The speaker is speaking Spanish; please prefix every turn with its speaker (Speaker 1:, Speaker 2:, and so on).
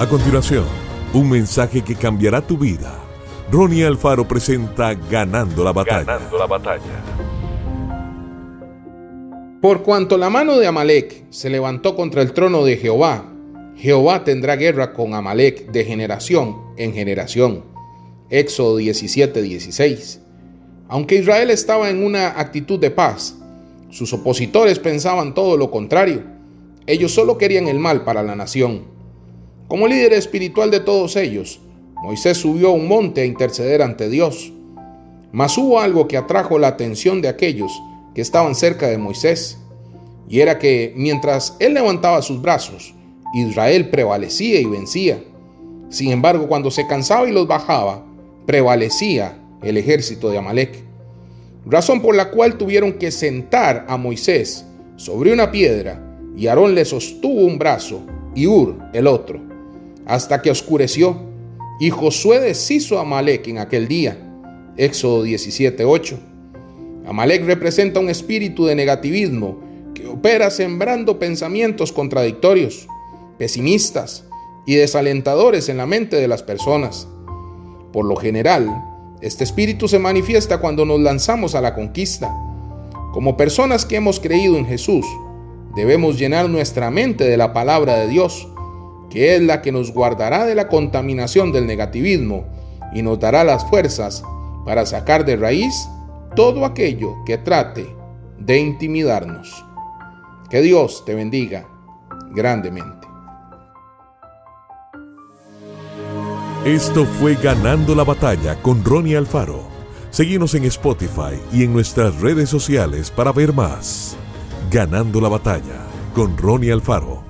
Speaker 1: A continuación, un mensaje que cambiará tu vida. Ronnie Alfaro presenta Ganando la batalla. Ganando la batalla.
Speaker 2: Por cuanto la mano de Amalek se levantó contra el trono de Jehová, Jehová tendrá guerra con Amalek de generación en generación. Éxodo 17, 16. Aunque Israel estaba en una actitud de paz, sus opositores pensaban todo lo contrario. Ellos solo querían el mal para la nación. Como líder espiritual de todos ellos, Moisés subió a un monte a interceder ante Dios. Mas hubo algo que atrajo la atención de aquellos que estaban cerca de Moisés, y era que mientras él levantaba sus brazos, Israel prevalecía y vencía. Sin embargo, cuando se cansaba y los bajaba, prevalecía el ejército de Amalek. Razón por la cual tuvieron que sentar a Moisés sobre una piedra, y Aarón le sostuvo un brazo y Ur el otro, hasta que oscureció. Y Josué deshizo a Amalek en aquel día. Éxodo 17:8. Amalek representa un espíritu de negativismo que opera sembrando pensamientos contradictorios, pesimistas y desalentadores en la mente de las personas. Por lo general, este espíritu se manifiesta cuando nos lanzamos a la conquista. Como personas que hemos creído en Jesús, debemos llenar nuestra mente de la palabra de Dios que es la que nos guardará de la contaminación del negativismo y nos dará las fuerzas para sacar de raíz todo aquello que trate de intimidarnos. Que Dios te bendiga grandemente.
Speaker 1: Esto fue Ganando la Batalla con Ronnie Alfaro. Seguimos en Spotify y en nuestras redes sociales para ver más. Ganando la Batalla con Ronnie Alfaro.